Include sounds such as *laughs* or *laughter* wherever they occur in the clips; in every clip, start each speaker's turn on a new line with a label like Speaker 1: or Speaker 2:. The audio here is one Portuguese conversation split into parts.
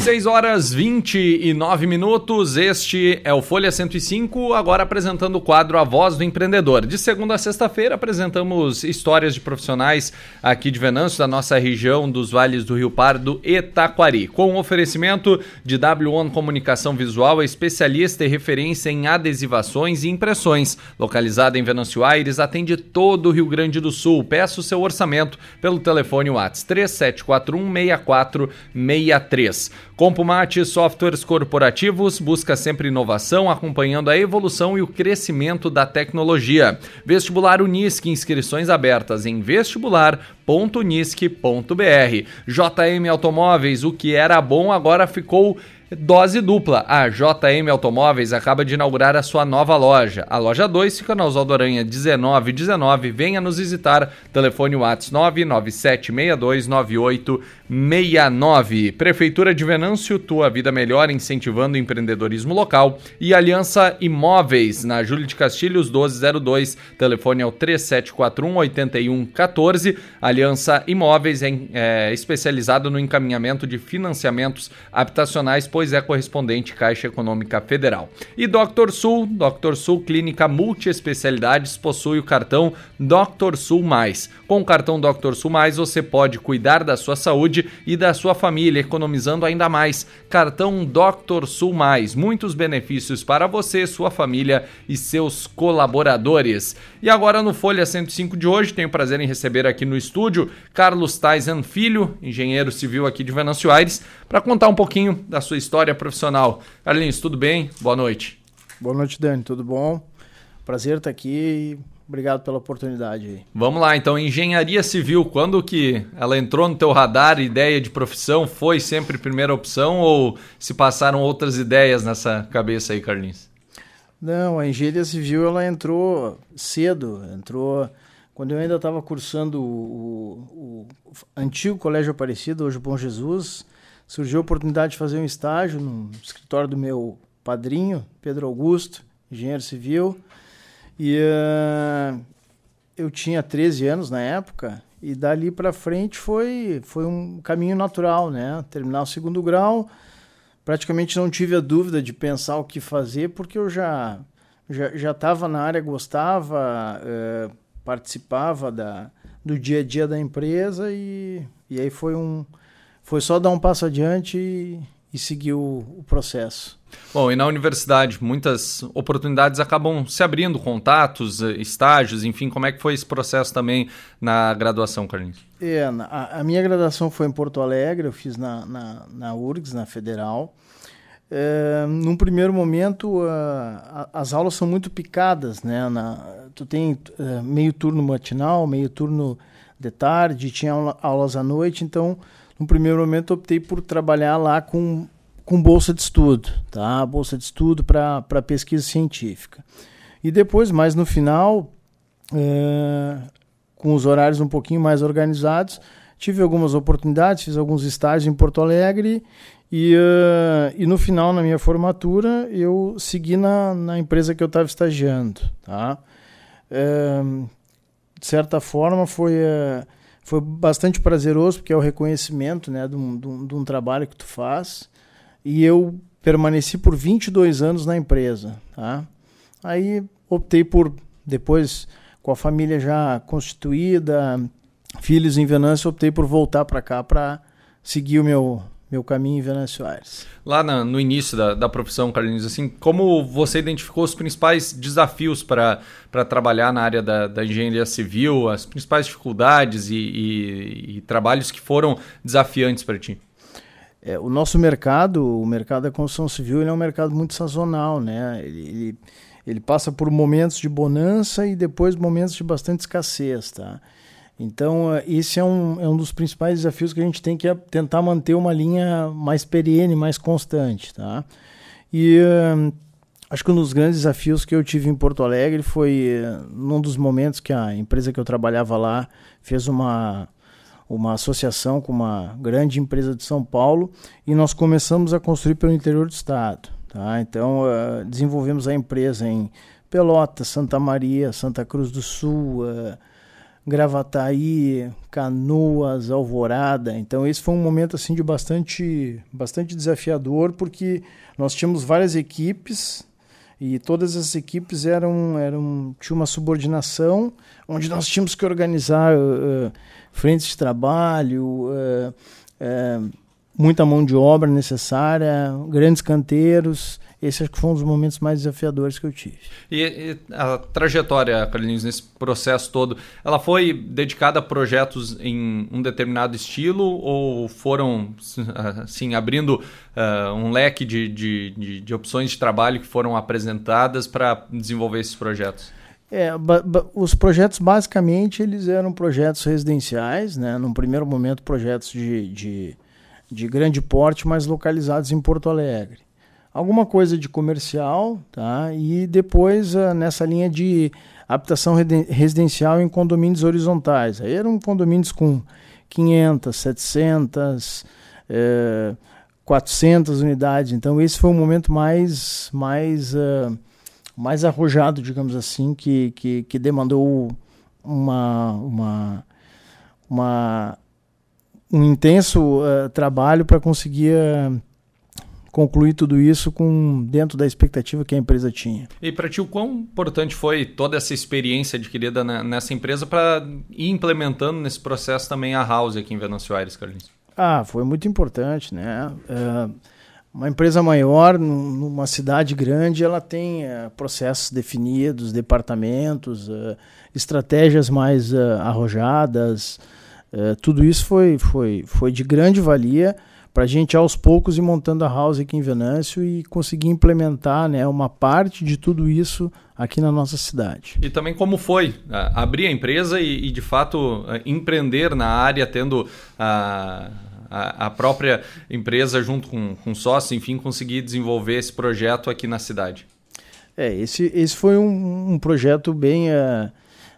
Speaker 1: 6 horas 29 minutos, este é o Folha 105, agora apresentando o quadro A Voz do Empreendedor. De segunda a sexta-feira apresentamos histórias de profissionais aqui de Venâncio, da nossa região dos vales do Rio Pardo e Taquari, com oferecimento de W1 Comunicação Visual, especialista e referência em adesivações e impressões. Localizada em Venâncio Aires, atende todo o Rio Grande do Sul. Peça o seu orçamento pelo telefone WhatsApp 3741 6463. Compumate Softwares Corporativos busca sempre inovação, acompanhando a evolução e o crescimento da tecnologia. Vestibular Unisque, inscrições abertas em vestibular.unisque.br. JM Automóveis, o que era bom agora ficou Dose dupla. A JM Automóveis acaba de inaugurar a sua nova loja. A loja 2 fica na Oswaldo Aranha 1919. Venha nos visitar. Telefone WhatsApp 997629869. Prefeitura de Venâncio, tua vida melhor, incentivando o empreendedorismo local. E Aliança Imóveis, na Júlio de Castilhos 1202. Telefone é o 3741 8114. Aliança Imóveis é, é especializado no encaminhamento de financiamentos habitacionais pois é correspondente Caixa Econômica Federal. E Dr. Sul, Dr. Sul Clínica Multiespecialidades possui o cartão Dr. Sul Mais. Com o cartão Dr. Sul Mais você pode cuidar da sua saúde e da sua família, economizando ainda mais. Cartão Dr. Sul Mais, muitos benefícios para você, sua família e seus colaboradores. E agora no Folha 105 de hoje, tenho prazer em receber aqui no estúdio Carlos Tyson Filho, engenheiro civil aqui de Venâncio Aires, para contar um pouquinho da sua história profissional. Carlinhos, tudo bem? Boa noite.
Speaker 2: Boa noite, Dani. Tudo bom? Prazer estar aqui obrigado pela oportunidade.
Speaker 1: Vamos lá, então, engenharia civil, quando que ela entrou no teu radar, ideia de profissão, foi sempre primeira opção ou se passaram outras ideias nessa cabeça aí, Carlinhos?
Speaker 2: Não, a engenharia civil ela entrou cedo, entrou quando eu ainda estava cursando o, o, o, antigo Colégio Aparecido, hoje Bom Jesus, surgiu a oportunidade de fazer um estágio no escritório do meu padrinho, Pedro Augusto, engenheiro civil. E uh, eu tinha 13 anos na época, e dali para frente foi, foi um caminho natural, né? Terminar o segundo grau, praticamente não tive a dúvida de pensar o que fazer, porque eu já já estava na área, gostava, uh, participava da, do dia a dia da empresa e, e aí foi um, foi só dar um passo adiante e seguir o, o, processo.
Speaker 1: Bom, e na universidade, muitas oportunidades acabam se abrindo, contatos, eh, estágios, enfim, como é que foi esse processo também na graduação, Carlinhos?
Speaker 2: É, a, a minha graduação foi em Porto Alegre, eu fiz na, na, na URGS, na Federal. É, num primeiro momento, a, a, as aulas são muito picadas, né? Na, tu tem uh, meio turno matinal, meio turno de tarde, tinha aula, aulas à noite, então no primeiro momento optei por trabalhar lá com, com bolsa de estudo, tá? Bolsa de estudo para pesquisa científica. E depois, mais no final, é, com os horários um pouquinho mais organizados, tive algumas oportunidades, fiz alguns estágios em Porto Alegre e, uh, e no final, na minha formatura, eu segui na, na empresa que eu estava estagiando. Tá? Uh, de certa forma, foi. Uh, foi bastante prazeroso, porque é o reconhecimento né, de, um, de, um, de um trabalho que tu faz. E eu permaneci por 22 anos na empresa. Tá? Aí optei por, depois, com a família já constituída, filhos em Venâncio, optei por voltar para cá para seguir o meu, meu caminho em Venâncio Aires.
Speaker 1: Lá na, no início da, da profissão, Carlinhos, assim, como você identificou os principais desafios para trabalhar na área da, da, engenharia civil, as principais dificuldades e, e, e trabalhos que foram desafiantes para ti?
Speaker 2: É, o nosso mercado, o mercado da construção civil, ele é um mercado muito sazonal, né? Ele, ele, ele passa por momentos de bonança e depois momentos de bastante escassez, tá? Então, eh, esse é um, é um dos principais desafios que a gente tem que tentar manter uma linha mais perene, mais constante. Tá? E uh, acho que um dos grandes desafios que eu tive em Porto Alegre foi uh, num dos momentos que a empresa que eu trabalhava lá fez uma, uma associação com uma grande empresa de São Paulo e nós começamos a construir pelo interior do estado. Tá? Então, uh, desenvolvemos a empresa em Pelotas, Santa Maria, Santa Cruz do Sul. Uh, Gravataí, Canoas, Alvorada. Então esse foi um momento assim de bastante, bastante desafiador porque nós tínhamos várias equipes e todas as equipes eram, eram tinha uma subordinação onde nós tínhamos que organizar uh, frentes de trabalho, uh, uh, muita mão de obra necessária, grandes canteiros esse acho que foi um dos momentos mais desafiadores que eu tive.
Speaker 1: E, e a trajetória, Carlinhos, nesse processo todo, ela foi dedicada a projetos em um determinado estilo ou foram, assim, abrindo uh, um leque de, de, de, de opções de trabalho que foram apresentadas para desenvolver esses projetos?
Speaker 2: É, os projetos basicamente eles eram projetos residenciais, né? Num primeiro momento projetos de, de, de grande porte, mas localizados em Porto Alegre alguma coisa de comercial, tá? E depois uh, nessa linha de habitação residencial em condomínios horizontais. Aí eram condomínios com 500, 700, eh, 400 unidades. Então esse foi o momento mais mais uh, mais arrojado, digamos assim, que, que, que demandou uma, uma, uma um intenso uh, trabalho para conseguir concluir tudo isso com dentro da expectativa que a empresa tinha.
Speaker 1: E para ti, o quão importante foi toda essa experiência adquirida nessa empresa para ir implementando nesse processo também a House aqui em Venâncio Aires, Carlinhos?
Speaker 2: Ah, foi muito importante, né? É, uma empresa maior, numa cidade grande, ela tem é, processos definidos, departamentos, é, estratégias mais é, arrojadas. É, tudo isso foi, foi, foi de grande valia para a gente aos poucos ir montando a house aqui em Venâncio e conseguir implementar né, uma parte de tudo isso aqui na nossa cidade.
Speaker 1: E também como foi abrir a empresa e, e de fato empreender na área, tendo a, a, a própria empresa junto com, com sócio, enfim, conseguir desenvolver esse projeto aqui na cidade.
Speaker 2: É, esse, esse foi um, um projeto bem, uh,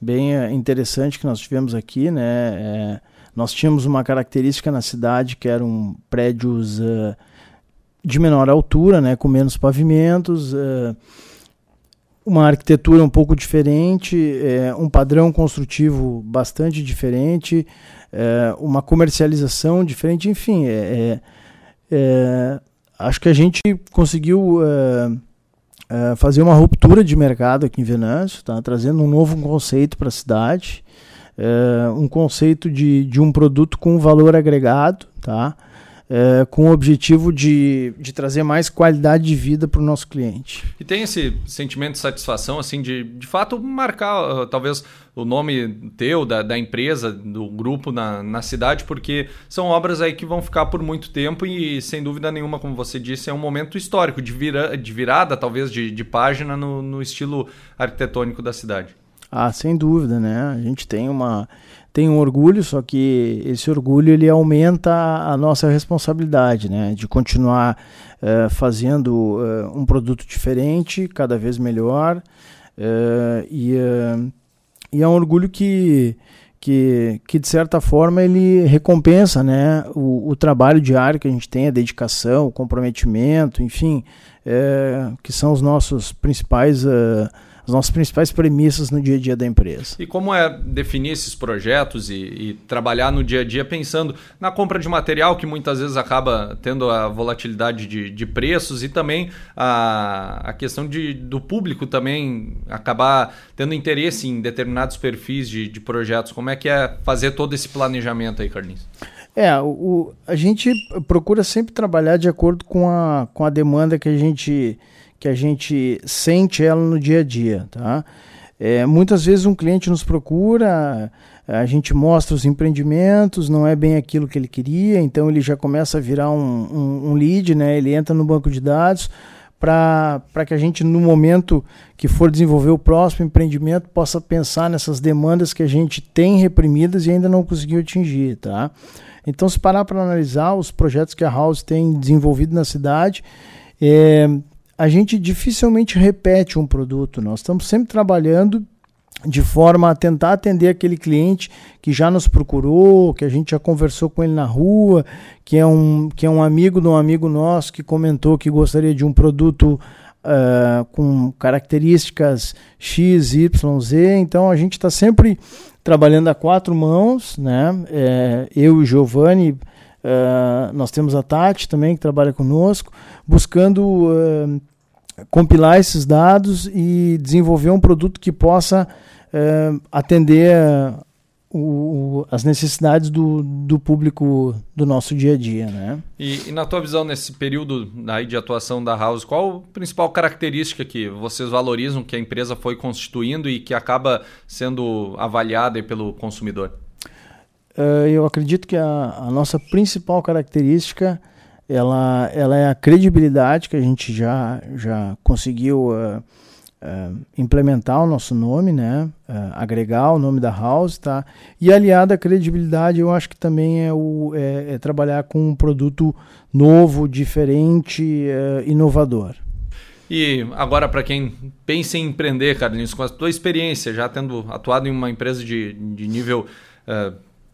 Speaker 2: bem uh, interessante que nós tivemos aqui, né? É, nós tínhamos uma característica na cidade que eram prédios uh, de menor altura, né, com menos pavimentos, uh, uma arquitetura um pouco diferente, uh, um padrão construtivo bastante diferente, uma comercialização diferente, enfim, é, é, acho que a gente conseguiu fazer uma ruptura de mercado aqui em Venâncio, tá? trazendo um novo conceito para a cidade é, um conceito de, de um produto com valor agregado, tá? É, com o objetivo de, de trazer mais qualidade de vida para o nosso cliente.
Speaker 1: E tem esse sentimento de satisfação, assim, de de fato marcar uh, talvez o nome teu, da, da empresa, do grupo na, na cidade, porque são obras aí que vão ficar por muito tempo e, sem dúvida nenhuma, como você disse, é um momento histórico, de, vira, de virada, talvez, de, de página no, no estilo arquitetônico da cidade.
Speaker 2: Ah, sem dúvida, né? A gente tem uma tem um orgulho, só que esse orgulho ele aumenta a nossa responsabilidade, né? De continuar uh, fazendo uh, um produto diferente, cada vez melhor, uh, e, e é um orgulho que que, que de certa forma ele recompensa né, o, o, trabalho diário que a gente tem, a dedicação, o comprometimento, enfim, que são os nossos principais uh, as nossas principais premissas no dia a dia da empresa.
Speaker 1: E como é definir esses projetos e, e, trabalhar no dia a dia pensando na compra de material, que muitas vezes acaba tendo a volatilidade de, de preços e também a, a questão de, do público também acabar tendo interesse em determinados perfis de, de projetos. Como é que é fazer todo esse planejamento aí, Carlinhos?
Speaker 2: É, o, a gente procura sempre trabalhar de acordo com a, com a demanda que a gente que a gente sente ela no dia a dia, tá? É, muitas vezes um cliente nos procura, a gente mostra os empreendimentos, não é bem aquilo que ele queria, então ele já começa a virar um, um, um lead, né? ele entra no banco de dados para que a gente, no momento que for desenvolver o próximo empreendimento, possa pensar nessas demandas que a gente tem reprimidas e ainda não conseguiu atingir. Tá? Então, se parar para analisar os projetos que a House tem desenvolvido na cidade, é, a gente dificilmente repete um produto. Nós estamos sempre trabalhando de forma a tentar atender aquele cliente que já nos procurou, que a gente já conversou com ele na rua, que é um, que é um amigo de um amigo nosso que comentou que gostaria de um produto uh, com características X, Y, Z. Então a gente está sempre trabalhando a quatro mãos, né? É, eu e Giovanni, uh, nós temos a Tati também que trabalha conosco, buscando uh, compilar esses dados e desenvolver um produto que possa uh, atender o, as necessidades do, do público do nosso dia a dia. Né?
Speaker 1: E, e, na tua visão, nesse período aí de atuação da House, qual a principal característica que vocês valorizam que a empresa foi constituindo e que acaba sendo avaliada pelo consumidor?
Speaker 2: Uh, eu acredito que a, a, nossa principal característica ela, ela é a credibilidade que a gente já, já conseguiu uh, uh, implementar o nosso nome, né? Uh, agregar o nome da house, tá? E aliado à credibilidade, eu acho que também é, o, é, é trabalhar com um produto novo, diferente, uh, inovador.
Speaker 1: E agora, para quem pensa em empreender, Carlinhos, com a tua experiência, já tendo atuado em uma empresa de, de nível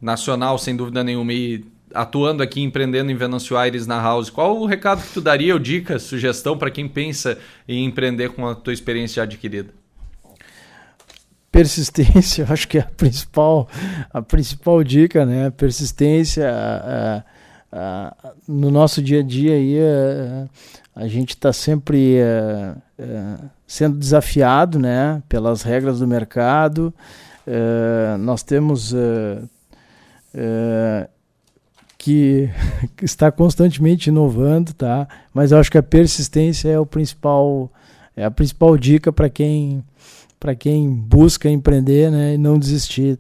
Speaker 1: nacional, sem dúvida nenhuma, e atuando aqui, empreendendo em Venâncio Aires na House, qual o recado que tu daria, ou dica, sugestão para quem pensa em empreender com a tua experiência adquirida?
Speaker 2: Persistência, *laughs* acho que é a principal, a principal dica, né? Persistência a, a, no nosso dia a dia aí, a, gente está sempre sendo desafiado, né? Pelas regras do mercado. nós temos que, que *laughs* está constantemente inovando, tá? Mas eu acho que a persistência é o principal é a principal dica para quem para quem busca empreender, né, e não desistir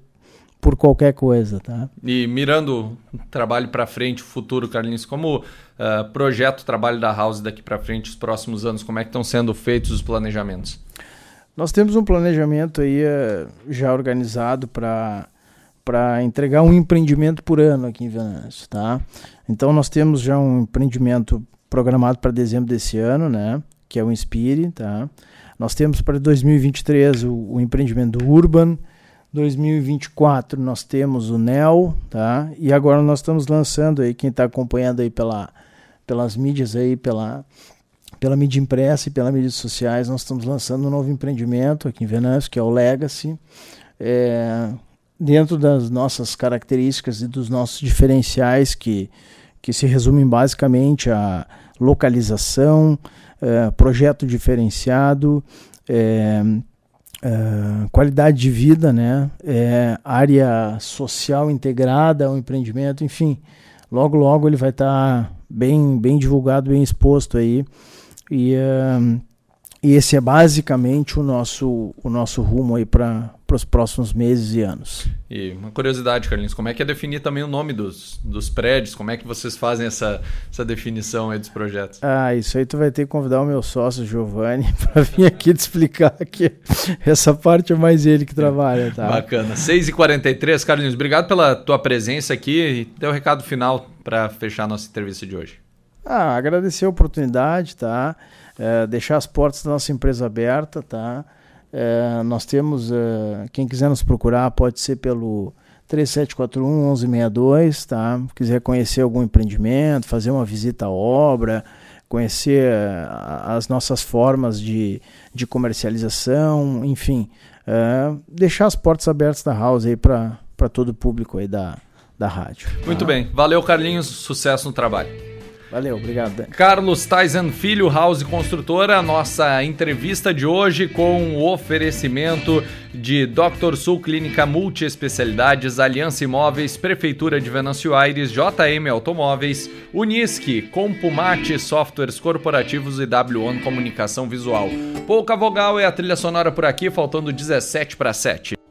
Speaker 2: por qualquer coisa, tá?
Speaker 1: E mirando o trabalho para frente, o futuro, Carlinhos, como uh, projeto trabalho da House daqui para frente, os próximos anos, como é que estão sendo feitos os planejamentos?
Speaker 2: Nós temos um planejamento aí uh, já organizado para para entregar um empreendimento por ano aqui em Venâncio, tá? Então nós temos já um empreendimento programado para dezembro desse ano, né? Que é o Inspire, tá? Nós temos para 2023 o, o empreendimento Urban, 2024 nós temos o Nel, tá? E agora nós estamos lançando aí quem está acompanhando aí pela, pelas mídias aí, pela pela mídia impressa e pelas mídias sociais, nós estamos lançando um novo empreendimento aqui em Venâncio, que é o Legacy. É, dentro das nossas características e dos nossos diferenciais que, que se resumem basicamente a localização, é, projeto diferenciado, é, é, qualidade de vida, né, área social integrada ao empreendimento, enfim, logo logo ele vai estar tá bem, bem divulgado, bem exposto aí. E, e esse é basicamente o nosso, o nosso rumo aí para para os próximos meses e anos.
Speaker 1: E uma curiosidade, Carlinhos, como é que é definir também o nome dos, dos prédios? Como é que vocês fazem essa, essa definição aí dos projetos?
Speaker 2: Ah, isso aí tu vai ter que convidar o meu sócio, Giovanni, *laughs* para vir aqui te explicar que essa parte é mais ele que trabalha, tá?
Speaker 1: Bacana. 6h43, Carlinhos, obrigado pela tua presença aqui e dê o um recado final para fechar a nossa entrevista de hoje.
Speaker 2: Ah, agradecer a oportunidade, tá? É, deixar as portas da nossa empresa aberta, tá? É, nós temos, é, quem quiser nos procurar, pode ser pelo 3741 1162, tá? Quiser conhecer algum empreendimento, fazer uma visita à obra, conhecer é, as nossas formas de, de comercialização, enfim, é, deixar as portas abertas da House aí para todo o público aí da, da rádio.
Speaker 1: Muito bem. Valeu, Carlinhos. Sucesso no trabalho.
Speaker 2: Valeu, obrigado.
Speaker 1: Carlos Tyson Filho, House Construtora, nossa entrevista de hoje com o oferecimento de Dr. Sul Clínica Multiespecialidades, Aliança Imóveis, Prefeitura de Venâncio Aires, JM Automóveis, Unisque, Compumate Softwares Corporativos e W1 Comunicação Visual. Pouca vogal é a trilha sonora por aqui, faltando 17 para 7.